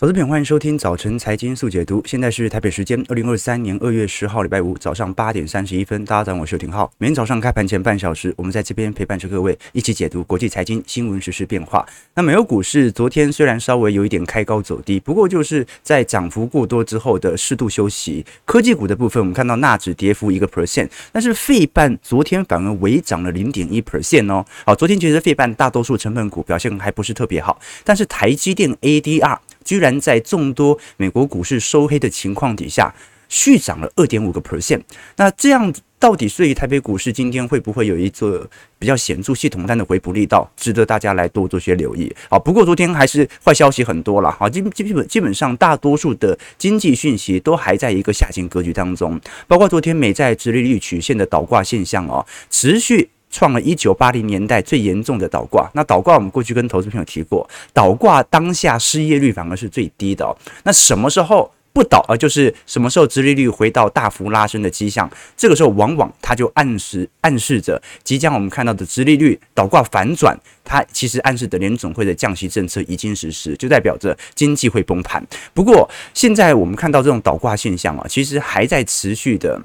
投资品，欢迎收听早晨财经速解读。现在是台北时间二零二三年二月十号礼拜五早上八点三十一分。大家好，我是廷浩。每天早上开盘前半小时，我们在这边陪伴着各位一起解读国际财经新闻、时事变化。那美国股市昨天虽然稍微有一点开高走低，不过就是在涨幅过多之后的适度休息。科技股的部分，我们看到纳指跌幅一个 percent，但是费半昨天反而微涨了零点一 percent 哦。好，昨天其实费半大多数成分股表现还不是特别好，但是台积电 ADR。居然在众多美国股市收黑的情况底下，续涨了二点五个 percent。那这样到底对于台北股市今天会不会有一个比较显著系统单的回补力道，值得大家来多做些留意啊。不过昨天还是坏消息很多了哈，基基本基本上大多数的经济讯息都还在一个下行格局当中，包括昨天美债殖利率曲线的倒挂现象哦，持续。创了一九八零年代最严重的倒挂。那倒挂我们过去跟投资朋友提过，倒挂当下失业率反而是最低的哦。那什么时候不倒啊？就是什么时候殖利率回到大幅拉升的迹象，这个时候往往它就暗示暗示着即将我们看到的殖利率倒挂反转，它其实暗示的联总会的降息政策已经实施，就代表着经济会崩盘。不过现在我们看到这种倒挂现象啊，其实还在持续的。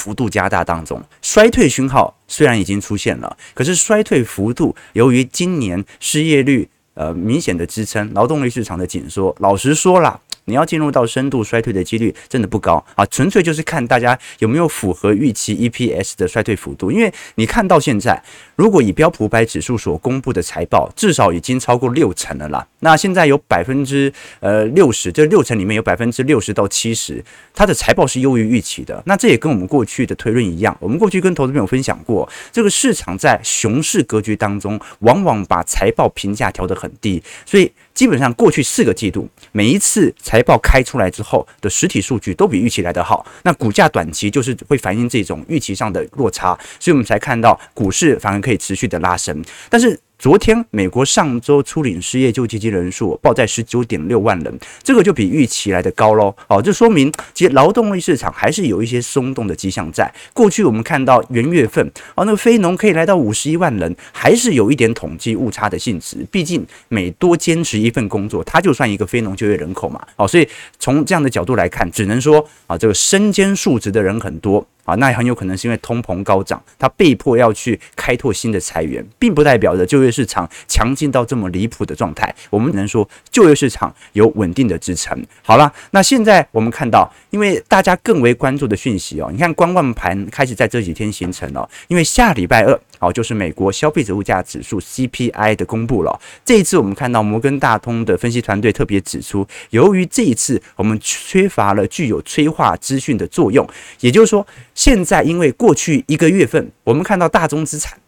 幅度加大当中，衰退讯号虽然已经出现了，可是衰退幅度由于今年失业率呃明显的支撑，劳动力市场的紧缩，老实说啦。你要进入到深度衰退的几率真的不高啊，纯粹就是看大家有没有符合预期 EPS 的衰退幅度。因为你看到现在，如果以标普五百指数所公布的财报，至少已经超过六成了啦。那现在有百分之呃六十，这六成里面有百分之六十到七十，它的财报是优于预期的。那这也跟我们过去的推论一样，我们过去跟投资朋友分享过，这个市场在熊市格局当中，往往把财报评价调得很低，所以。基本上过去四个季度，每一次财报开出来之后的实体数据都比预期来得好，那股价短期就是会反映这种预期上的落差，所以我们才看到股市反而可以持续的拉升，但是。昨天，美国上周初领失业救济金人数报在十九点六万人，这个就比预期来的高喽。哦，这说明其实劳动力市场还是有一些松动的迹象在。过去我们看到元月份，哦，那个非农可以来到五十一万人，还是有一点统计误差的性质。毕竟每多坚持一份工作，它就算一个非农就业人口嘛。哦，所以从这样的角度来看，只能说啊，这个身兼数职的人很多。啊，那也很有可能是因为通膨高涨，他被迫要去开拓新的裁员，并不代表着就业市场强劲到这么离谱的状态。我们只能说就业市场有稳定的支撑。好了，那现在我们看到，因为大家更为关注的讯息哦，你看观望盘开始在这几天形成了，因为下礼拜二。好，就是美国消费者物价指数 CPI 的公布了。这一次我们看到摩根大通的分析团队特别指出，由于这一次我们缺乏了具有催化资讯的作用，也就是说，现在因为过去一个月份我们看到大宗资产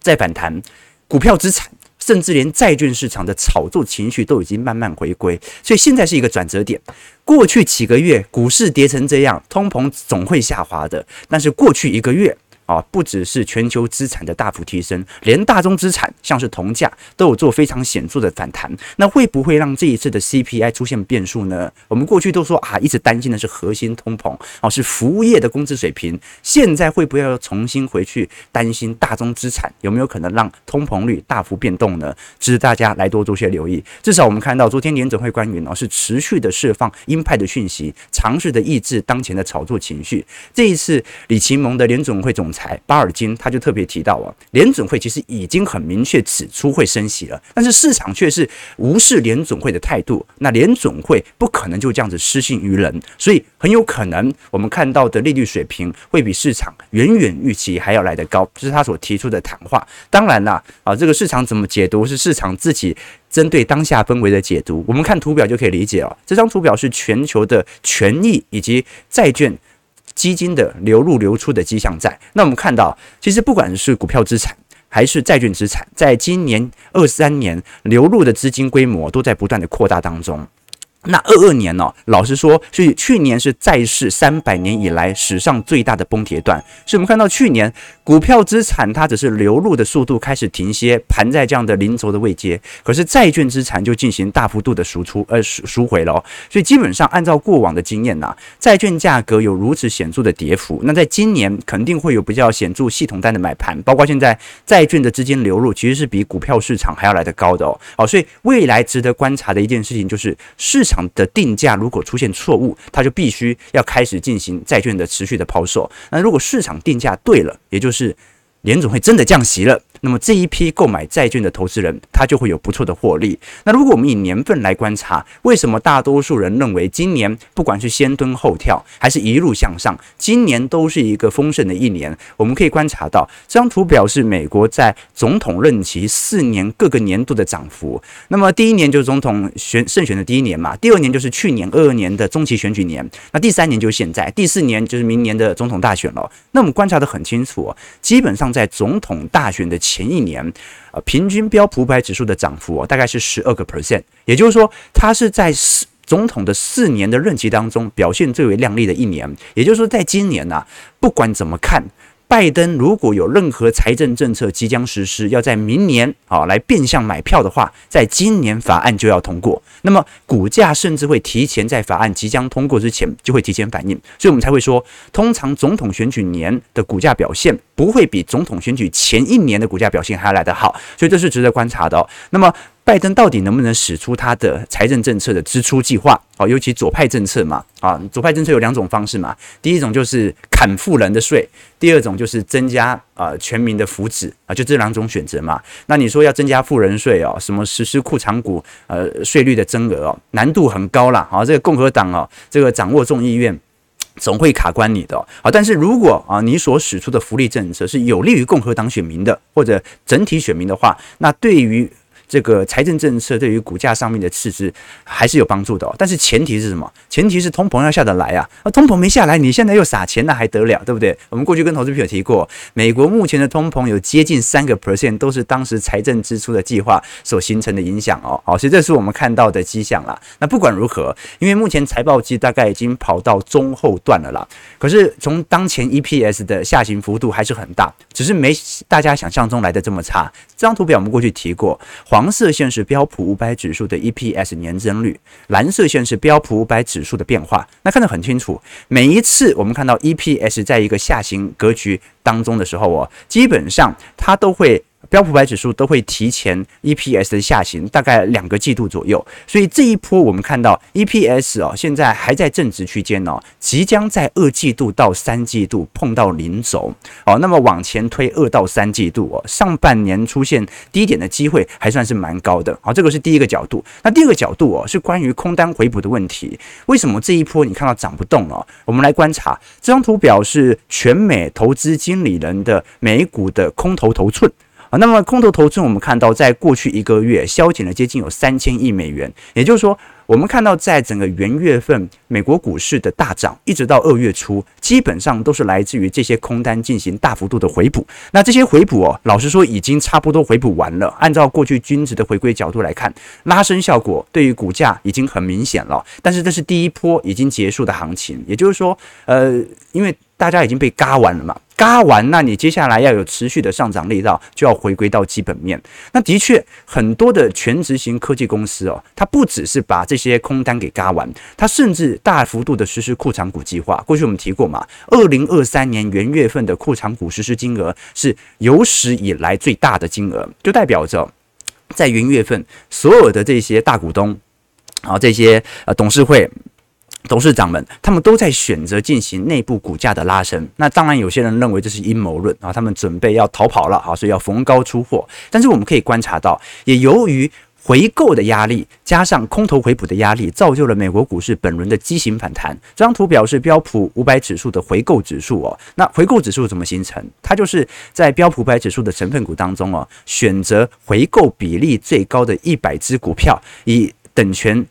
在反弹，股票资产甚至连债券市场的炒作情绪都已经慢慢回归，所以现在是一个转折点。过去几个月股市跌成这样，通膨总会下滑的，但是过去一个月。啊，不只是全球资产的大幅提升，连大宗资产像是铜价都有做非常显著的反弹。那会不会让这一次的 CPI 出现变数呢？我们过去都说啊，一直担心的是核心通膨，哦，是服务业的工资水平。现在会不会要重新回去担心大宗资产有没有可能让通膨率大幅变动呢？值得大家来多做些留意。至少我们看到昨天联准会官员哦是持续的释放鹰派的讯息，尝试的抑制当前的炒作情绪。这一次李奇蒙的联准会总裁。台巴尔金他就特别提到啊，联准会其实已经很明确指出会升息了，但是市场却是无视联准会的态度。那联准会不可能就这样子失信于人，所以很有可能我们看到的利率水平会比市场远远预期还要来得高，这是他所提出的谈话。当然啦，啊，这个市场怎么解读是市场自己针对当下氛围的解读。我们看图表就可以理解了，这张图表是全球的权益以及债券。基金的流入流出的迹象在，那我们看到，其实不管是股票资产还是债券资产，在今年二三年流入的资金规模都在不断的扩大当中。那二二年呢、老实说，是去年是债市三百年以来史上最大的崩铁段。所以我们看到去年股票资产它只是流入的速度开始停歇，盘在这样的零轴的位阶，可是债券资产就进行大幅度的输出，呃，赎赎回了、哦。所以基本上按照过往的经验呐、债券价格有如此显著的跌幅，那在今年肯定会有比较显著系统单的买盘，包括现在债券的资金流入其实是比股票市场还要来得高的哦。好，所以未来值得观察的一件事情就是市场的定价如果出现错误，它就必须要开始进行债券的持续的抛售。那如果市场定价对了，也就是是联总会真的降息了。那么这一批购买债券的投资人，他就会有不错的获利。那如果我们以年份来观察，为什么大多数人认为今年不管是先蹲后跳，还是一路向上，今年都是一个丰盛的一年？我们可以观察到，这张图表示美国在总统任期四年各个年度的涨幅。那么第一年就是总统选胜选的第一年嘛，第二年就是去年二二年的中期选举年，那第三年就是现在，第四年就是明年的总统大选了。那我们观察得很清楚，基本上在总统大选的前一年，呃，平均标普五百指数的涨幅哦，大概是十二个 percent，也就是说，它是在四总统的四年的任期当中表现最为亮丽的一年。也就是说，在今年呢，不管怎么看。拜登如果有任何财政政策即将实施，要在明年啊来变相买票的话，在今年法案就要通过，那么股价甚至会提前在法案即将通过之前就会提前反应，所以我们才会说，通常总统选举年的股价表现不会比总统选举前一年的股价表现还要来得好，所以这是值得观察的。那么。拜登到底能不能使出他的财政政策的支出计划？哦，尤其左派政策嘛，啊，左派政策有两种方式嘛。第一种就是砍富人的税，第二种就是增加啊全民的福祉啊，就这两种选择嘛。那你说要增加富人税哦，什么实施库藏股呃税率的增额哦，难度很高啦。好，这个共和党哦，这个掌握众议院总会卡关你的。好，但是如果啊你所使出的福利政策是有利于共和党选民的或者整体选民的话，那对于这个财政政策对于股价上面的刺激还是有帮助的哦，但是前提是什么？前提是通膨要下得来啊！啊，通膨没下来，你现在又撒钱，那还得了，对不对？我们过去跟投资朋友提过，美国目前的通膨有接近三个 percent，都是当时财政支出的计划所形成的影响哦。好，所以这是我们看到的迹象啦。那不管如何，因为目前财报季大概已经跑到中后段了啦，可是从当前 EPS 的下行幅度还是很大，只是没大家想象中来的这么差。这张图表我们过去提过。黄色线是标普五百指数的 EPS 年增率，蓝色线是标普五百指数的变化。那看得很清楚，每一次我们看到 EPS 在一个下行格局当中的时候哦，基本上它都会。标普百指数都会提前 EPS 的下行，大概两个季度左右。所以这一波我们看到 EPS 哦，现在还在正值区间哦，即将在二季度到三季度碰到零轴哦。那么往前推二到三季度哦，上半年出现低点的机会还算是蛮高的。好，这个是第一个角度。那第二个角度哦，是关于空单回补的问题。为什么这一波你看到涨不动了？我们来观察这张图表，是全美投资经理人的美股的空头头寸。啊，那么空头头寸，我们看到在过去一个月削减了接近有三千亿美元，也就是说，我们看到在整个元月份美国股市的大涨，一直到二月初，基本上都是来自于这些空单进行大幅度的回补。那这些回补哦，老实说已经差不多回补完了。按照过去均值的回归角度来看，拉升效果对于股价已经很明显了。但是这是第一波已经结束的行情，也就是说，呃，因为大家已经被嘎完了嘛。嘎完，那你接下来要有持续的上涨力道，就要回归到基本面。那的确，很多的权值型科技公司哦，它不只是把这些空单给嘎完，它甚至大幅度的实施库藏股计划。过去我们提过嘛，二零二三年元月份的库藏股实施金额是有史以来最大的金额，就代表着在元月份所有的这些大股东啊，这些呃董事会。董事长们，他们都在选择进行内部股价的拉升。那当然，有些人认为这是阴谋论啊，他们准备要逃跑了啊，所以要逢高出货。但是我们可以观察到，也由于回购的压力加上空头回补的压力，造就了美国股市本轮的畸形反弹。这张图表示标普五百指数的回购指数哦。那回购指数怎么形成？它就是在标普五百指数的成分股当中哦，选择回购比例最高的一百只股票，以等权。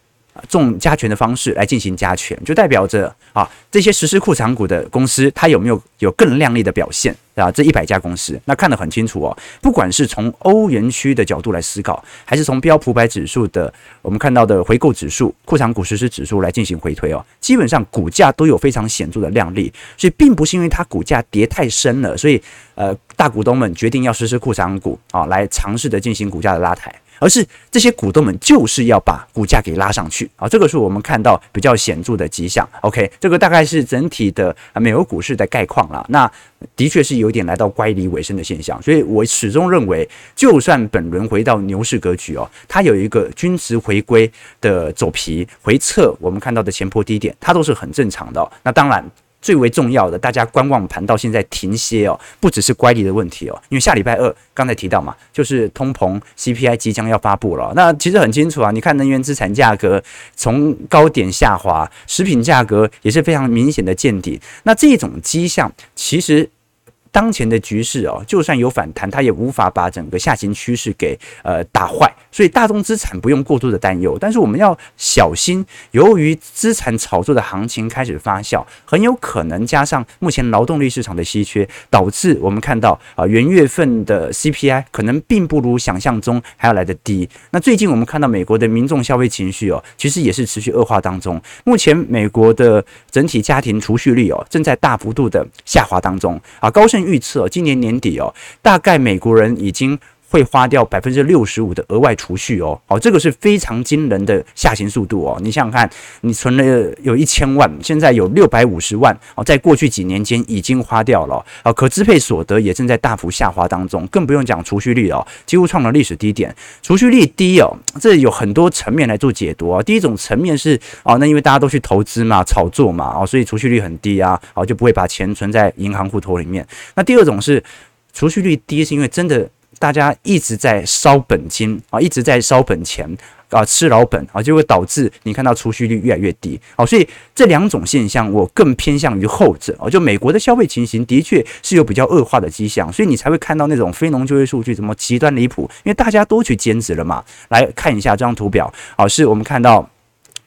重加权的方式来进行加权，就代表着啊，这些实施库藏股的公司，它有没有有更亮丽的表现啊？这一百家公司，那看得很清楚哦。不管是从欧元区的角度来思考，还是从标普百指数的我们看到的回购指数、库藏股实施指数来进行回推哦，基本上股价都有非常显著的亮丽，所以并不是因为它股价跌太深了，所以呃，大股东们决定要实施库藏股啊，来尝试的进行股价的拉抬。而是这些股东们就是要把股价给拉上去啊，这个是我们看到比较显著的迹象。OK，这个大概是整体的美国股市的概况了。那的确是有点来到乖离尾声的现象，所以我始终认为，就算本轮回到牛市格局哦，它有一个均值回归的走皮回撤，我们看到的前波低点，它都是很正常的。那当然。最为重要的，大家观望盘到现在停歇哦，不只是乖离的问题哦，因为下礼拜二刚才提到嘛，就是通膨 CPI 即将要发布了。那其实很清楚啊，你看能源资产价格从高点下滑，食品价格也是非常明显的见底。那这种迹象其实。当前的局势哦，就算有反弹，它也无法把整个下行趋势给呃打坏，所以大宗资产不用过度的担忧。但是我们要小心，由于资产炒作的行情开始发酵，很有可能加上目前劳动力市场的稀缺，导致我们看到啊元月份的 CPI 可能并不如想象中还要来得低。那最近我们看到美国的民众消费情绪哦，其实也是持续恶化当中。目前美国的整体家庭储蓄率哦，正在大幅度的下滑当中啊，高盛。预测今年年底哦，大概美国人已经会花掉百分之六十五的额外储蓄哦，好，这个是非常惊人的下行速度哦。你想想看，你存了有一千万，现在有六百五十万哦，在过去几年间已经花掉了哦，可支配所得也正在大幅下滑当中，更不用讲储蓄率哦，几乎创了历史低点。储蓄率低哦，这有很多层面来做解读啊。第一种层面是哦，那因为大家都去投资嘛、炒作嘛，哦，所以储蓄率很低啊，哦，就不会把钱存在银行户头里面。那第二种是储蓄率低，是因为真的。大家一直在烧本金啊，一直在烧本钱啊，吃老本啊，就会导致你看到储蓄率越来越低啊。所以这两种现象，我更偏向于后者啊。就美国的消费情形的确是有比较恶化的迹象，所以你才会看到那种非农就业数据怎么极端离谱，因为大家都去兼职了嘛。来看一下这张图表啊，是我们看到。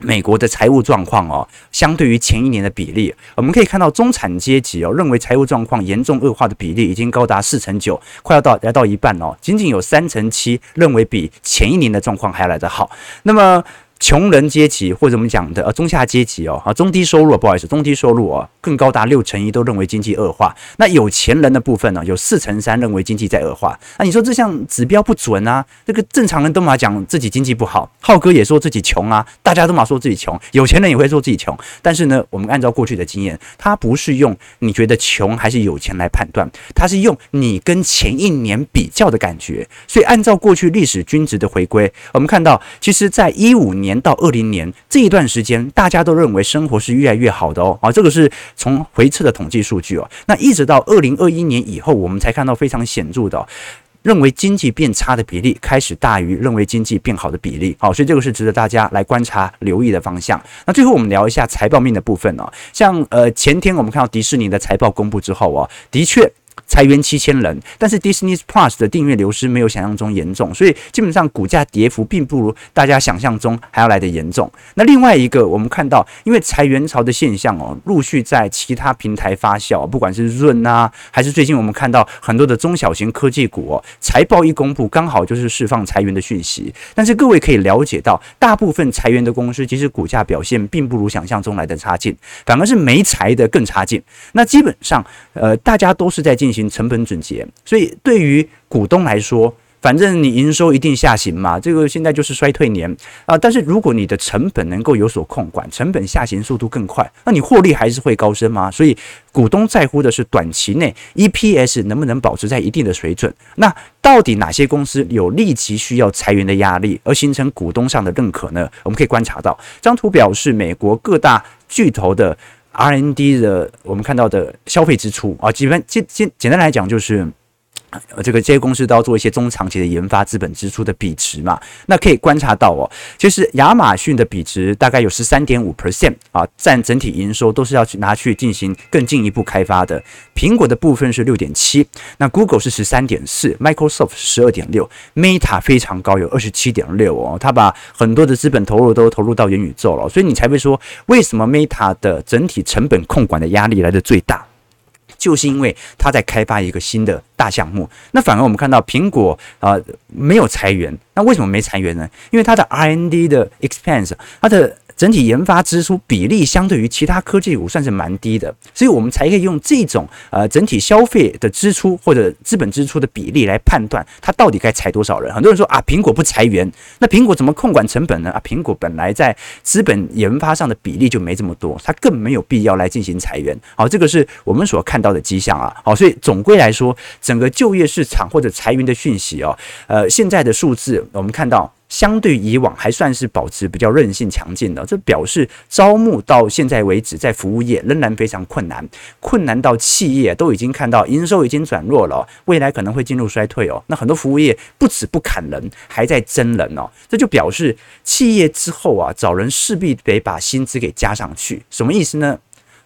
美国的财务状况哦，相对于前一年的比例，我们可以看到中产阶级哦，认为财务状况严重恶化的比例已经高达四成九，快要到来到一半哦，仅仅有三成七认为比前一年的状况还要来得好。那么。穷人阶级或者我们讲的呃中下阶级哦，啊中低收入不好意思，中低收入哦更高达六成一都认为经济恶化。那有钱人的部分呢，有四成三认为经济在恶化。那你说这项指标不准啊？这个正常人都嘛讲自己经济不好，浩哥也说自己穷啊，大家都嘛说自己穷，有钱人也会说自己穷。但是呢，我们按照过去的经验，他不是用你觉得穷还是有钱来判断，他是用你跟前一年比较的感觉。所以按照过去历史均值的回归，我们看到其实在一五。年到二零年这一段时间，大家都认为生活是越来越好的哦，啊，这个是从回撤的统计数据哦。那一直到二零二一年以后，我们才看到非常显著的，认为经济变差的比例开始大于认为经济变好的比例，好，所以这个是值得大家来观察留意的方向。那最后我们聊一下财报面的部分哦，像呃前天我们看到迪士尼的财报公布之后哦，的确。裁员七千人，但是 Disney Plus 的订阅流失没有想象中严重，所以基本上股价跌幅并不如大家想象中还要来得严重。那另外一个，我们看到因为裁员潮的现象哦，陆续在其他平台发酵，不管是润啊，还是最近我们看到很多的中小型科技股哦，财报一公布，刚好就是释放裁员的讯息。但是各位可以了解到，大部分裁员的公司其实股价表现并不如想象中来的差劲，反而是没裁的更差劲。那基本上，呃，大家都是在进行。成本总结，所以对于股东来说，反正你营收一定下行嘛，这个现在就是衰退年啊。但是如果你的成本能够有所控管，成本下行速度更快，那你获利还是会高升吗？所以股东在乎的是短期内 EPS 能不能保持在一定的水准。那到底哪些公司有立即需要裁员的压力，而形成股东上的认可呢？我们可以观察到，这张图表示美国各大巨头的。R N D 的我们看到的消费支出。啊，基本简简简单来讲就是这个这些公司都要做一些中长期的研发资本支出的比值嘛？那可以观察到哦，其实亚马逊的比值大概有十三点五 percent 啊，占整体营收都是要去拿去进行更进一步开发的。苹果的部分是六点七，那 Google 是十三点四，Microsoft 十二点六，Meta 非常高，有二十七点六哦，它把很多的资本投入都投入到元宇宙了，所以你才会说为什么 Meta 的整体成本控管的压力来得最大。就是因为他在开发一个新的大项目，那反而我们看到苹果啊、没有裁员，那为什么没裁员呢？因为它的 R&D 的 expense，它的。整体研发支出比例相对于其他科技股算是蛮低的，所以我们才可以用这种呃整体消费的支出或者资本支出的比例来判断它到底该裁多少人。很多人说啊，苹果不裁员，那苹果怎么控管成本呢？啊，苹果本来在资本研发上的比例就没这么多，它更没有必要来进行裁员。好，这个是我们所看到的迹象啊。好，所以总归来说，整个就业市场或者裁员的讯息哦，呃，现在的数字我们看到。相对以往还算是保持比较韧性强劲的，这表示招募到现在为止，在服务业仍然非常困难，困难到企业都已经看到营收已经转弱了，未来可能会进入衰退哦。那很多服务业不止不砍人，还在增人哦，这就表示企业之后啊找人势必得把薪资给加上去，什么意思呢？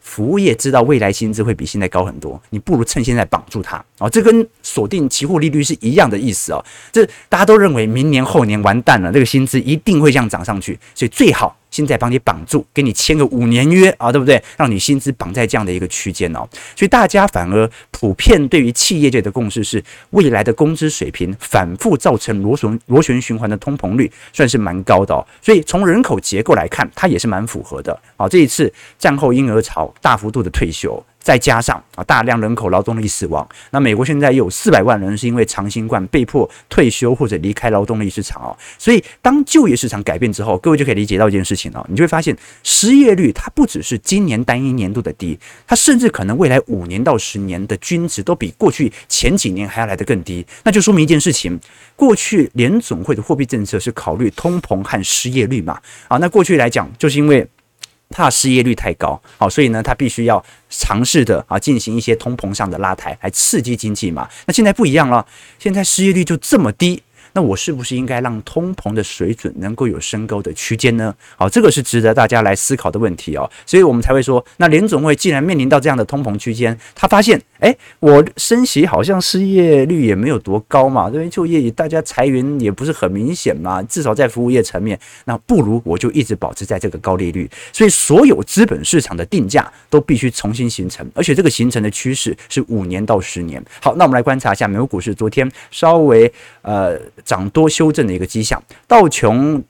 服务业知道未来薪资会比现在高很多，你不如趁现在绑住它哦，这跟锁定期货利率是一样的意思哦。这大家都认为明年后年完蛋了，这个薪资一定会这样涨上去，所以最好。现在帮你绑住，给你签个五年约啊，对不对？让你薪资绑在这样的一个区间哦，所以大家反而普遍对于企业界的共识是，未来的工资水平反复造成螺旋螺旋循环的通膨率算是蛮高的哦。所以从人口结构来看，它也是蛮符合的。好，这一次战后婴儿潮大幅度的退休。再加上啊，大量人口劳动力死亡，那美国现在有四百万人是因为长新冠被迫退休或者离开劳动力市场哦。所以当就业市场改变之后，各位就可以理解到一件事情了，你就会发现失业率它不只是今年单一年度的低，它甚至可能未来五年到十年的均值都比过去前几年还要来得更低。那就说明一件事情，过去联总会的货币政策是考虑通膨和失业率嘛？啊，那过去来讲就是因为。怕失业率太高，好，所以呢，他必须要尝试的啊，进行一些通膨上的拉抬，来刺激经济嘛。那现在不一样了，现在失业率就这么低。那我是不是应该让通膨的水准能够有升高的区间呢？好，这个是值得大家来思考的问题哦。所以我们才会说，那联总会既然面临到这样的通膨区间，他发现，诶，我升息好像失业率也没有多高嘛，因为就业大家裁员也不是很明显嘛，至少在服务业层面，那不如我就一直保持在这个高利率。所以所有资本市场的定价都必须重新形成，而且这个形成的趋势是五年到十年。好，那我们来观察一下美国股市昨天稍微呃。涨多修正的一个迹象，道琼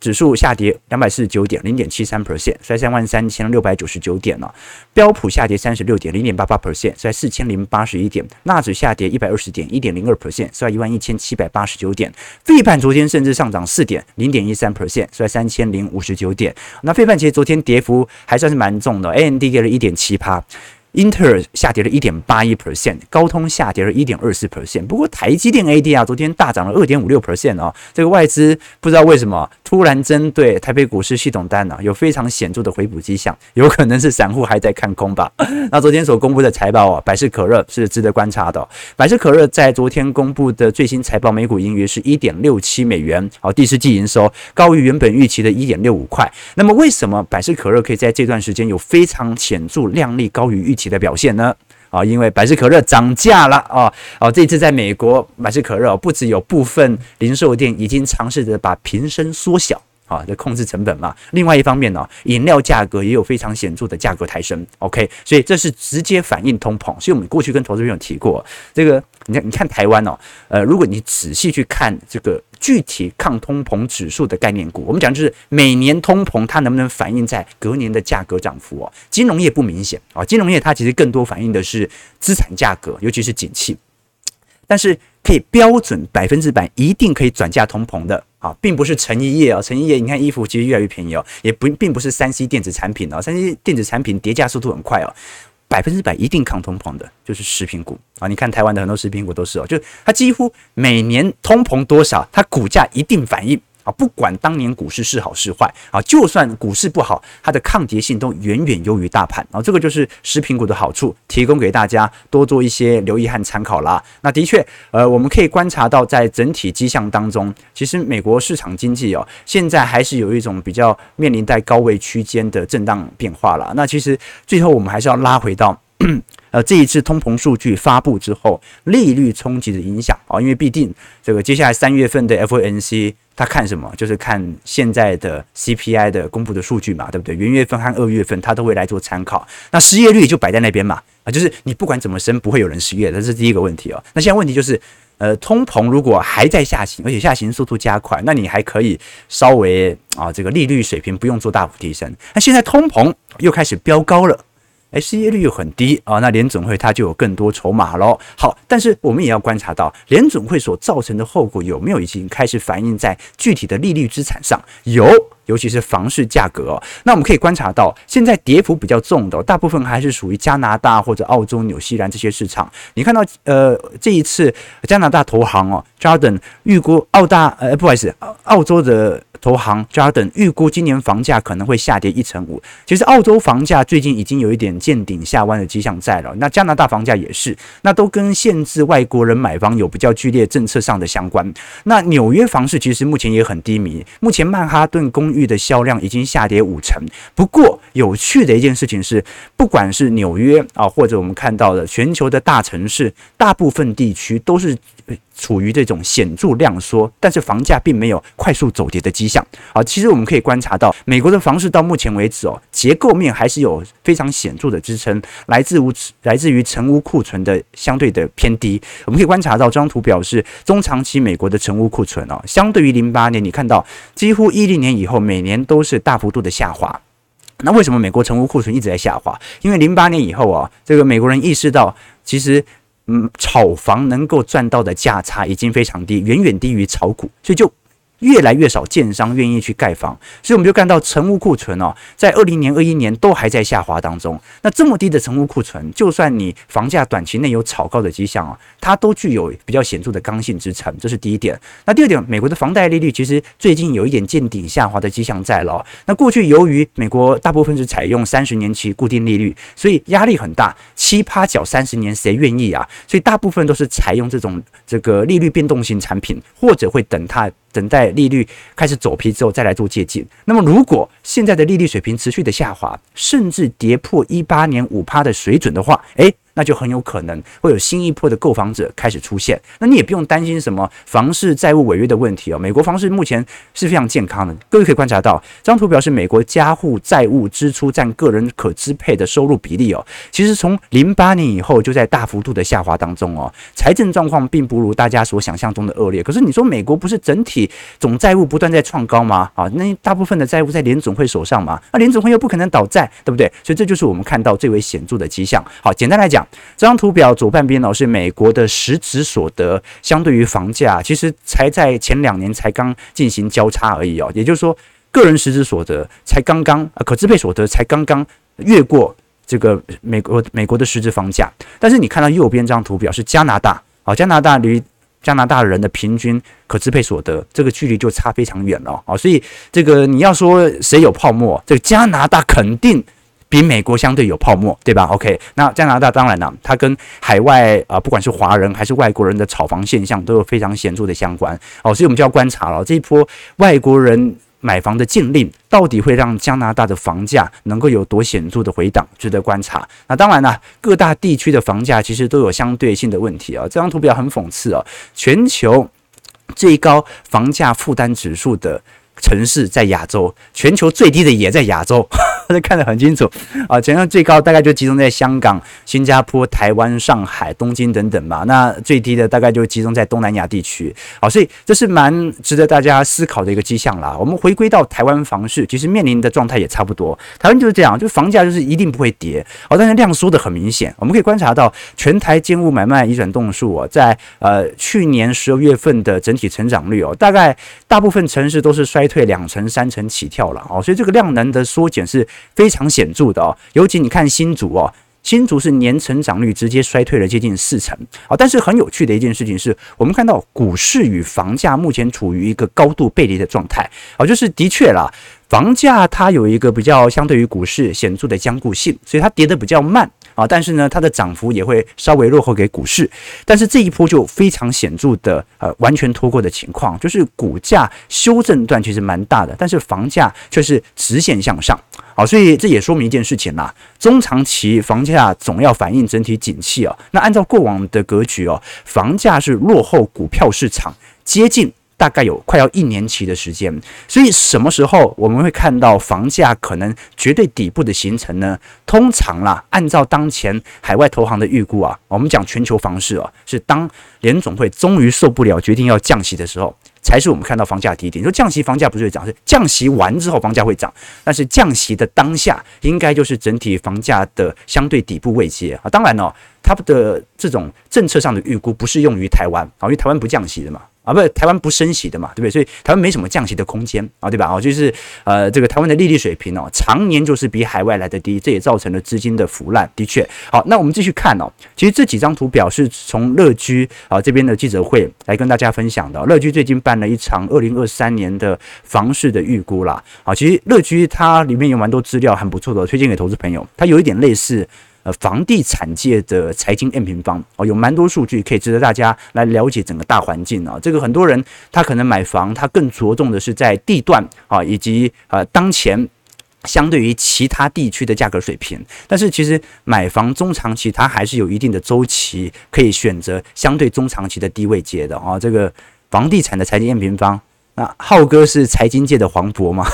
指数下跌两百四十九点，零点七三 percent，衰三万三千六百九十九点了。标普下跌三十六点，零点八八 percent，衰四千零八十一点。纳指下跌一百二十点，一点零二 percent，衰一万一千七百八十九点。费半昨天甚至上涨四点，零点一三 percent，衰三千零五十九点。那费半其实昨天跌幅还算是蛮重的，A N D 跌了一点七趴。英特尔下跌了一点八一 percent，高通下跌了一点二四 percent。不过台积电 A D 啊昨天大涨了二点五六 percent 啊，这个外资不知道为什么突然针对台北股市系统单呢、啊，有非常显著的回补迹象，有可能是散户还在看空吧。那昨天所公布的财报啊，百事可乐是值得观察的、百事可乐在昨天公布的最新财报，每股盈余是一点六七美元，好，第四季营收高于原本预期的一点六五块。那么为什么百事可乐可以在这段时间有非常显著量力高于预期期？的表现呢？啊，因为百事可乐涨价了啊！哦，这次在美国，百事可乐不止有部分零售店已经尝试着把瓶身缩小啊，来控制成本嘛。另外一方面呢，饮料价格也有非常显著的价格抬升。OK，所以这是直接反映通膨。所以我们过去跟投资人有提过这个，你看，你看台湾哦，呃，如果你仔细去看这个。具体抗通膨指数的概念股，我们讲就是每年通膨它能不能反映在隔年的价格涨幅哦？金融业不明显啊，金融业它其实更多反映的是资产价格，尤其是景气。但是可以标准百分之百一定可以转嫁通膨的啊，并不是成衣业啊，成衣业你看衣服其实越来越便宜哦，也不并不是三 C 电子产品哦，三 C 电子产品叠加速度很快哦。百分之百一定抗通膨的，就是食品股啊！你看台湾的很多食品股都是哦，就它几乎每年通膨多少，它股价一定反应啊，不管当年股市是好是坏啊，就算股市不好，它的抗跌性都远远优于大盘啊。这个就是食品股的好处，提供给大家多做一些留意和参考啦。那的确，呃，我们可以观察到，在整体迹象当中，其实美国市场经济哦，现在还是有一种比较面临在高位区间的震荡变化了。那其实最后我们还是要拉回到。呃，这一次通膨数据发布之后，利率冲击的影响啊，因为毕竟这个接下来三月份的 FOMC，他看什么？就是看现在的 CPI 的公布的数据嘛，对不对？元月份和二月份，他都会来做参考。那失业率就摆在那边嘛，啊，就是你不管怎么升，不会有人失业，这是第一个问题哦。那现在问题就是，呃，通膨如果还在下行，而且下行速度加快，那你还可以稍微啊，这个利率水平不用做大幅提升。那现在通膨又开始飙高了。哎，失业率又很低啊，那联总会它就有更多筹码喽。好，但是我们也要观察到联总会所造成的后果有没有已经开始反映在具体的利率资产上？有，尤其是房市价格哦。那我们可以观察到，现在跌幅比较重的，大部分还是属于加拿大或者澳洲、纽西兰这些市场。你看到，呃，这一次加拿大投行哦，Jarden 预估澳大，呃，不好意思，澳洲的。投行 Jarden 预估今年房价可能会下跌一成五。其实澳洲房价最近已经有一点见顶下弯的迹象在了。那加拿大房价也是，那都跟限制外国人买房有比较剧烈政策上的相关。那纽约房市其实目前也很低迷，目前曼哈顿公寓的销量已经下跌五成。不过有趣的一件事情是，不管是纽约啊，或者我们看到的全球的大城市，大部分地区都是。处于这种显著量缩，但是房价并没有快速走跌的迹象。啊，其实我们可以观察到，美国的房市到目前为止哦，结构面还是有非常显著的支撑，来自于来自于成屋库存的相对的偏低。我们可以观察到这张图表示中长期美国的成屋库存哦，相对于零八年，你看到几乎一零年以后每年都是大幅度的下滑。那为什么美国成屋库存一直在下滑？因为零八年以后啊，这个美国人意识到其实。嗯，炒房能够赚到的价差已经非常低，远远低于炒股，所以就。越来越少建商愿意去盖房，所以我们就看到成屋库存哦，在二零年、二一年都还在下滑当中。那这么低的成屋库存，就算你房价短期内有炒高的迹象哦，它都具有比较显著的刚性支撑，这是第一点。那第二点，美国的房贷利率其实最近有一点见顶下滑的迹象在了。那过去由于美国大部分是采用三十年期固定利率，所以压力很大，七趴角三十年，谁愿意啊？所以大部分都是采用这种这个利率变动型产品，或者会等它。等待利率开始走皮之后再来做借鉴。那么，如果现在的利率水平持续的下滑，甚至跌破一八年五趴的水准的话，诶。那就很有可能会有新一波的购房者开始出现，那你也不用担心什么房市债务违约的问题哦。美国房市目前是非常健康的，各位可以观察到，这张图表是美国家户债务支出占个人可支配的收入比例哦。其实从零八年以后就在大幅度的下滑当中哦，财政状况并不如大家所想象中的恶劣。可是你说美国不是整体总债务不断在创高吗？啊，那大部分的债务在联总会手上嘛，那联总会又不可能倒债，对不对？所以这就是我们看到最为显著的迹象。好，简单来讲。这张图表左半边呢是美国的实质所得，相对于房价，其实才在前两年才刚进行交叉而已哦。也就是说，个人实质所得才刚刚啊，可支配所得才刚刚越过这个美国美国的实质房价。但是你看到右边这张图表是加拿大啊，加拿大离加拿大人的平均可支配所得这个距离就差非常远了啊。所以这个你要说谁有泡沫，这个加拿大肯定。比美国相对有泡沫，对吧？OK，那加拿大当然了，它跟海外啊、不管是华人还是外国人的炒房现象都有非常显著的相关哦，所以我们就要观察了这一波外国人买房的禁令，到底会让加拿大的房价能够有多显著的回档，值得观察。那当然了，各大地区的房价其实都有相对性的问题啊。这张图表很讽刺啊，全球最高房价负担指数的城市在亚洲，全球最低的也在亚洲。这看得很清楚啊，全球最高大概就集中在香港、新加坡、台湾、上海、东京等等吧。那最低的大概就集中在东南亚地区。好，所以这是蛮值得大家思考的一个迹象啦。我们回归到台湾房市，其实面临的状态也差不多。台湾就是这样，就房价就是一定不会跌，好，但是量缩的很明显。我们可以观察到，全台建物买卖移转栋数啊，在呃去年十二月份的整体成长率哦，大概大部分城市都是衰退两成、三成起跳了哦，所以这个量能的缩减是。非常显著的哦，尤其你看新竹哦，新竹是年成长率直接衰退了接近四成。啊，但是很有趣的一件事情是，我们看到股市与房价目前处于一个高度背离的状态。啊，就是的确啦。房价它有一个比较相对于股市显著的僵固性，所以它跌得比较慢啊，但是呢，它的涨幅也会稍微落后给股市。但是这一波就非常显著的呃完全脱钩的情况，就是股价修正段其实蛮大的，但是房价却是直线向上。好，所以这也说明一件事情啦，中长期房价总要反映整体景气哦。那按照过往的格局哦，房价是落后股票市场接近。大概有快要一年期的时间，所以什么时候我们会看到房价可能绝对底部的形成呢？通常啦，按照当前海外投行的预估啊，我们讲全球房市啊，是当联总会终于受不了，决定要降息的时候，才是我们看到房价低点。就降息，房价不是会涨，是降息完之后房价会涨。但是降息的当下，应该就是整体房价的相对底部位阶啊。当然呢，它的这种政策上的预估不适用于台湾啊，因为台湾不降息的嘛。啊，不台湾不升息的嘛，对不对？所以台湾没什么降息的空间啊，对吧？哦，就是呃，这个台湾的利率水平哦，常年就是比海外来的低，这也造成了资金的腐烂。的确，好，那我们继续看哦。其实这几张图表是从乐居啊这边的记者会来跟大家分享的。乐居最近办了一场二零二三年的房市的预估啦。啊，其实乐居它里面有蛮多资料，很不错的，推荐给投资朋友。它有一点类似。呃，房地产界的财经 M 平方哦，有蛮多数据可以值得大家来了解整个大环境啊。这个很多人他可能买房，他更着重的是在地段啊，以及呃当前相对于其他地区的价格水平。但是其实买房中长期它还是有一定的周期，可以选择相对中长期的低位阶的啊。这个房地产的财经 M 平方，那浩哥是财经界的黄渤吗？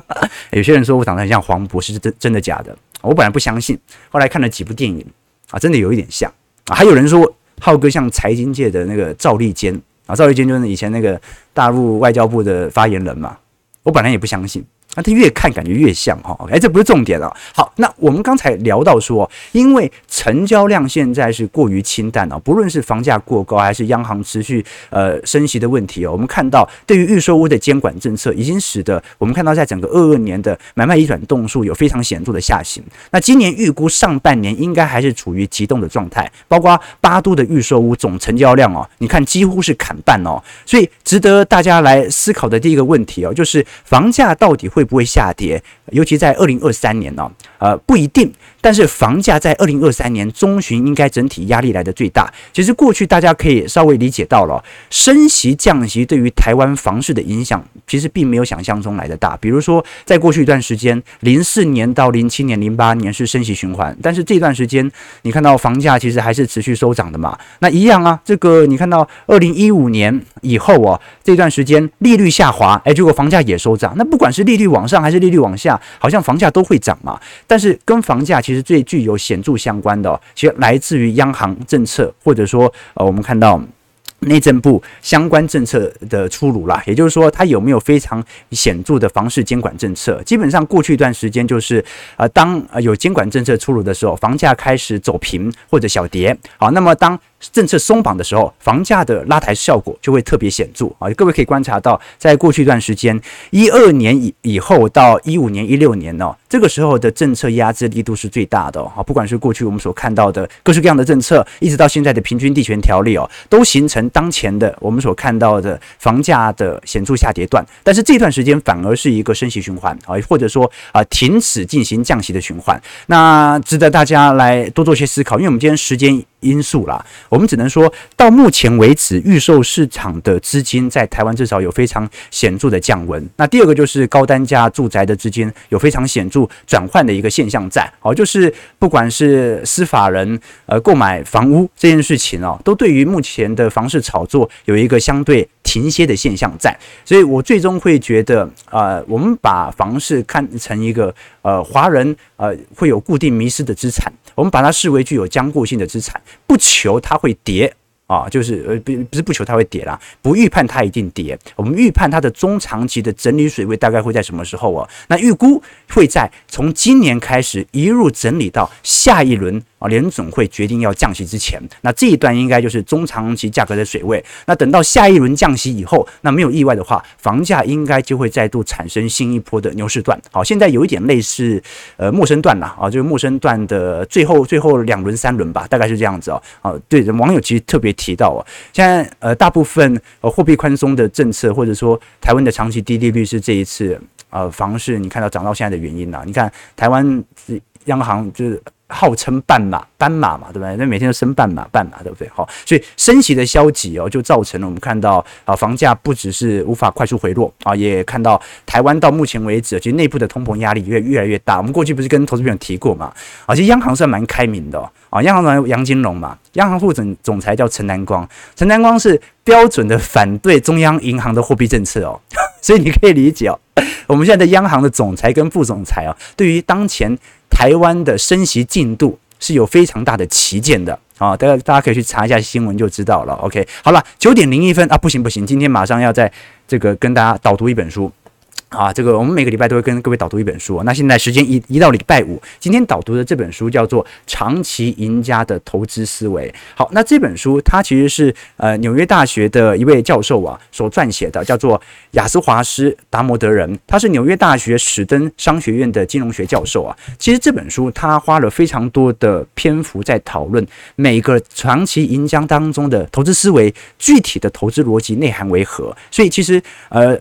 有些人说我长得很像黄渤，是真真的假的？我本来不相信，后来看了几部电影啊，真的有一点像啊。还有人说浩哥像财经界的那个赵立坚啊，赵立坚就是以前那个大陆外交部的发言人嘛。我本来也不相信。那他越看感觉越像哈，哎，这不是重点了。好，那我们刚才聊到说，因为成交量现在是过于清淡了，不论是房价过高还是央行持续呃升息的问题哦，我们看到对于预售屋的监管政策已经使得我们看到在整个二二年的买卖移转栋数有非常显著的下行。那今年预估上半年应该还是处于急冻的状态，包括八都的预售屋总成交量哦，你看几乎是砍半哦，所以值得大家来思考的第一个问题哦，就是房价到底。会不会下跌？尤其在二零二三年呢、呃，不一定。但是房价在二零二三年中旬应该整体压力来得最大。其实过去大家可以稍微理解到了，升息降息对于台湾房市的影响，其实并没有想象中来的大。比如说，在过去一段时间，零四年到零七年、零八年是升息循环，但是这段时间你看到房价其实还是持续收涨的嘛。那一样啊，这个你看到二零一五年以后啊，这段时间利率下滑，哎，结果房价也收涨。那不管是利率往上还是利率往下，好像房价都会涨嘛。但是跟房价其实最具有显著相关的，其实来自于央行政策，或者说，呃，我们看到内政部相关政策的出炉啦。也就是说，它有没有非常显著的房市监管政策？基本上过去一段时间，就是呃，当有监管政策出炉的时候，房价开始走平或者小跌。好，那么当政策松绑的时候，房价的拉抬效果就会特别显著啊！各位可以观察到，在过去一段时间，一二年以以后到一五年、一六年呢，这个时候的政策压制力度是最大的哦。不管是过去我们所看到的各式各样的政策，一直到现在的平均地权条例哦，都形成当前的我们所看到的房价的显著下跌段。但是这段时间反而是一个升息循环啊，或者说啊停止进行降息的循环。那值得大家来多做些思考，因为我们今天时间因素啦。我们只能说到目前为止，预售市场的资金在台湾至少有非常显著的降温。那第二个就是高单价住宅的资金有非常显著转换的一个现象在。好，就是不管是司法人呃购买房屋这件事情哦，都对于目前的房市炒作有一个相对停歇的现象在。所以我最终会觉得，呃，我们把房市看成一个呃华人呃会有固定迷失的资产。我们把它视为具有将固性的资产，不求它会跌啊，就是呃不不是不求它会跌啦，不预判它一定跌。我们预判它的中长期的整理水位大概会在什么时候啊？那预估会在从今年开始一路整理到下一轮啊，联总会决定要降息之前，那这一段应该就是中长期价格的水位。那等到下一轮降息以后，那没有意外的话，房价应该就会再度产生新一波的牛市段。好，现在有一点类似呃陌生段了啊，就是陌生段的最后最后两轮三轮吧，大概是这样子哦。啊，对，网友其实特别提到哦，现在呃大部分呃货币宽松的政策，或者说台湾的长期低利率是这一次呃房市你看到涨到现在的原因呐。你看台湾央行就是。号称半马斑马嘛，对不对？那每天都升半马半马，对不对？好，所以升息的消极哦，就造成了我们看到啊，房价不只是无法快速回落啊，也看到台湾到目前为止，其实内部的通膨压力越越来越大。我们过去不是跟投资朋友提过嘛？啊，其实央行算蛮开明的哦。啊，央行总裁杨金龙嘛，央行副总总裁叫陈南光，陈南光是标准的反对中央银行的货币政策哦。所以你可以理解哦，我们现在的央行的总裁跟副总裁啊，对于当前。台湾的升息进度是有非常大的旗舰的啊，大家大家可以去查一下新闻就知道了。OK，好了，九点零一分啊，不行不行，今天马上要在这个跟大家导读一本书。啊，这个我们每个礼拜都会跟各位导读一本书。那现在时间移移到礼拜五，今天导读的这本书叫做《长期赢家的投资思维》。好，那这本书它其实是呃纽约大学的一位教授啊所撰写的，叫做亚斯华斯达摩德人，他是纽约大学史登商学院的金融学教授啊。其实这本书他花了非常多的篇幅在讨论每个长期赢家当中的投资思维，具体的投资逻辑内涵为何。所以其实呃。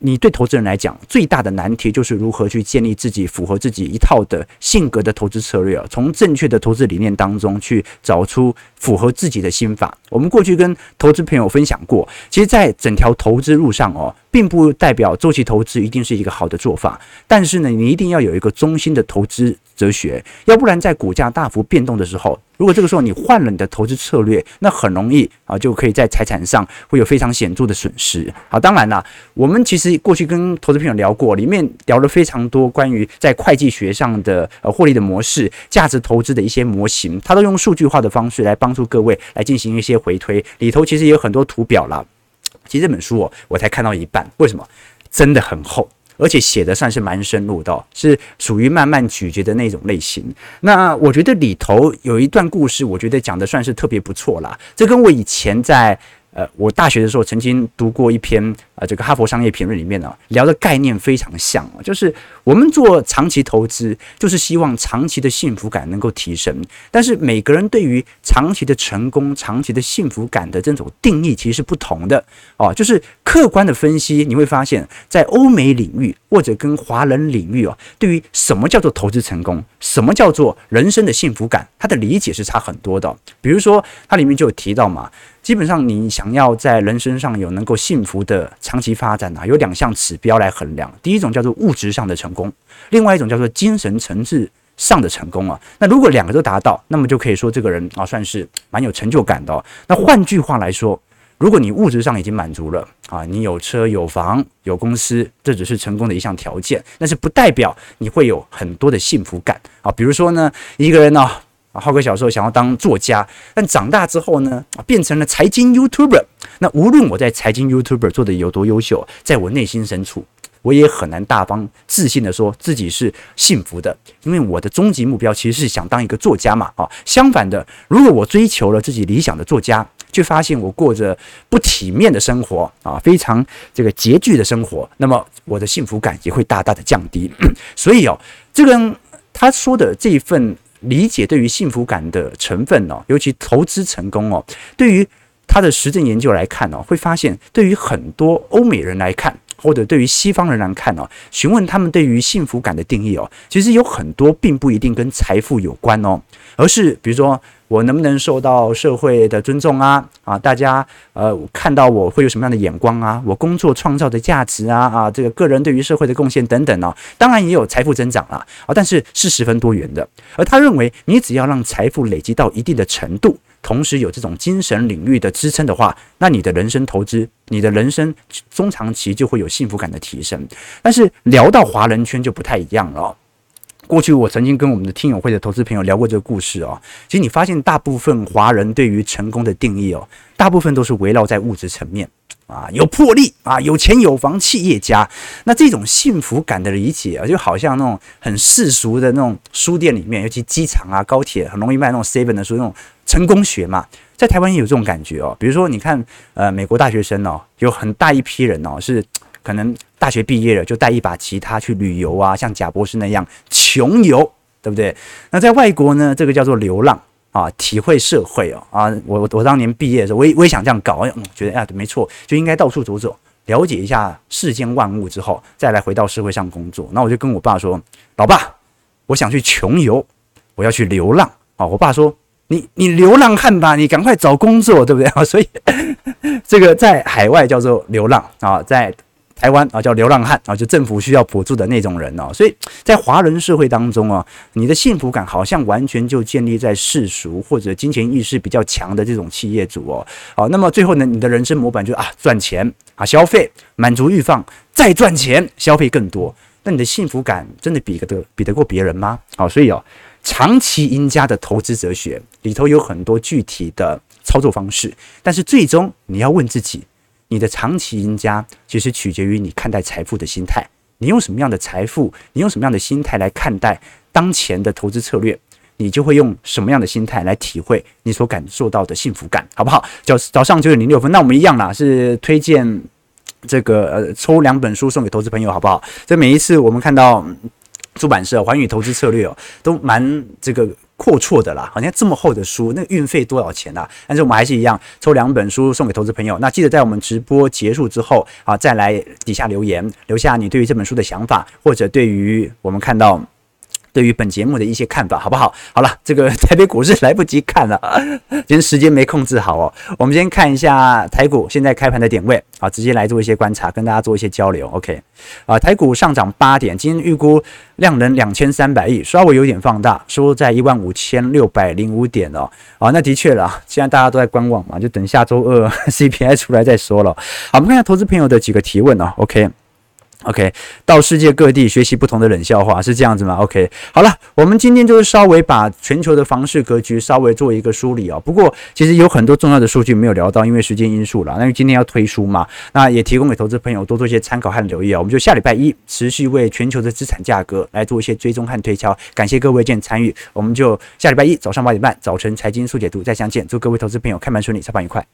你对投资人来讲，最大的难题就是如何去建立自己符合自己一套的性格的投资策略啊，从正确的投资理念当中去找出符合自己的心法。我们过去跟投资朋友分享过，其实，在整条投资路上哦，并不代表周期投资一定是一个好的做法，但是呢，你一定要有一个中心的投资哲学，要不然在股价大幅变动的时候，如果这个时候你换了你的投资策略，那很容易啊，就可以在财产上会有非常显著的损失。好，当然啦，我们其实过去跟投资朋友聊过，里面聊了非常多关于在会计学上的呃获利的模式、价值投资的一些模型，它都用数据化的方式来帮助各位来进行一些回推。里头其实也有很多图表啦。其实这本书哦，我才看到一半，为什么？真的很厚。而且写的算是蛮深入的，是属于慢慢咀嚼的那种类型。那我觉得里头有一段故事，我觉得讲的算是特别不错啦。这跟我以前在。呃，我大学的时候曾经读过一篇啊、这个《哈佛商业评论》里面呢，聊的概念非常像，就是我们做长期投资，就是希望长期的幸福感能够提升。但是每个人对于长期的成功、长期的幸福感的这种定义其实是不同的哦。就是客观的分析，你会发现在欧美领域或者跟华人领域哦，对于什么叫做投资成功，什么叫做人生的幸福感，它的理解是差很多的。比如说，它里面就有提到嘛。基本上，你想要在人生上有能够幸福的长期发展啊，有两项指标来衡量。第一种叫做物质上的成功，另外一种叫做精神层次上的成功啊。那如果两个都达到，那么就可以说这个人啊算是蛮有成就感的。那换句话来说，如果你物质上已经满足了啊，你有车有房有公司，这只是成功的一项条件，但是不代表你会有很多的幸福感啊。比如说呢，一个人呢。浩哥小时候想要当作家，但长大之后呢，变成了财经 YouTuber。那无论我在财经 YouTuber 做的有多优秀，在我内心深处，我也很难大方自信的说自己是幸福的，因为我的终极目标其实是想当一个作家嘛。啊，相反的，如果我追求了自己理想的作家，却发现我过着不体面的生活啊，非常这个拮据的生活，那么我的幸福感也会大大的降低。所以哦，这个他说的这一份。理解对于幸福感的成分哦，尤其投资成功哦，对于他的实证研究来看哦，会发现对于很多欧美人来看，或者对于西方人来看哦，询问他们对于幸福感的定义哦，其实有很多并不一定跟财富有关哦，而是比如说。我能不能受到社会的尊重啊？啊，大家呃看到我会有什么样的眼光啊？我工作创造的价值啊啊，这个个人对于社会的贡献等等哦，当然也有财富增长了啊，但是是十分多元的。而他认为，你只要让财富累积到一定的程度，同时有这种精神领域的支撑的话，那你的人生投资，你的人生中长期就会有幸福感的提升。但是聊到华人圈就不太一样了。过去我曾经跟我们的听友会的投资朋友聊过这个故事哦。其实你发现大部分华人对于成功的定义哦，大部分都是围绕在物质层面啊，有魄力啊，有钱有房，企业家。那这种幸福感的理解啊，就好像那种很世俗的那种书店里面，尤其机场啊、高铁很容易卖那种 seven 的书，那种成功学嘛，在台湾也有这种感觉哦。比如说，你看呃，美国大学生哦，有很大一批人哦是。可能大学毕业了就带一把吉他去旅游啊，像贾博士那样穷游，对不对？那在外国呢，这个叫做流浪啊，体会社会哦啊。我我当年毕业的时候，我也我也想这样搞，嗯，觉得啊没错，就应该到处走走，了解一下世间万物之后，再来回到社会上工作。那我就跟我爸说，老爸，我想去穷游，我要去流浪啊。我爸说，你你流浪汉吧，你赶快找工作，对不对啊？所以 这个在海外叫做流浪啊，在。台湾啊，叫流浪汉啊，就政府需要补助的那种人哦，所以在华人社会当中啊，你的幸福感好像完全就建立在世俗或者金钱意识比较强的这种企业主哦，好，那么最后呢，你的人生模板就是啊，赚钱啊，消费，满足欲望，再赚钱，消费更多，那你的幸福感真的比得比得过别人吗？好，所以哦，长期赢家的投资哲学里头有很多具体的操作方式，但是最终你要问自己。你的长期赢家其实取决于你看待财富的心态。你用什么样的财富，你用什么样的心态来看待当前的投资策略，你就会用什么样的心态来体会你所感受到的幸福感，好不好？早早上九点零六分，那我们一样啦，是推荐这个呃抽两本书送给投资朋友，好不好？这每一次我们看到出版社寰宇投资策略哦，都蛮这个。阔绰的啦，好像这么厚的书，那运费多少钱啊？但是我们还是一样抽两本书送给投资朋友。那记得在我们直播结束之后啊，再来底下留言，留下你对于这本书的想法，或者对于我们看到。对于本节目的一些看法，好不好？好了，这个台北股市来不及看了，今天时间没控制好哦。我们先看一下台股现在开盘的点位啊，直接来做一些观察，跟大家做一些交流。OK，啊，台股上涨八点，今天预估量能两千三百亿，稍微有点放大，收在一万五千六百零五点哦。啊，那的确了，现在大家都在观望嘛，就等下周二 CPI 出来再说了。好，我们看一下投资朋友的几个提问哦。OK。OK，到世界各地学习不同的冷笑话是这样子吗？OK，好了，我们今天就是稍微把全球的房市格局稍微做一个梳理啊。不过其实有很多重要的数据没有聊到，因为时间因素了。那因为今天要推书嘛，那也提供给投资朋友多做一些参考和留意啊。我们就下礼拜一持续为全球的资产价格来做一些追踪和推敲。感谢各位今天参与，我们就下礼拜一早上八点半早晨财经速解读再相见。祝各位投资朋友开盘顺利，操盘愉快。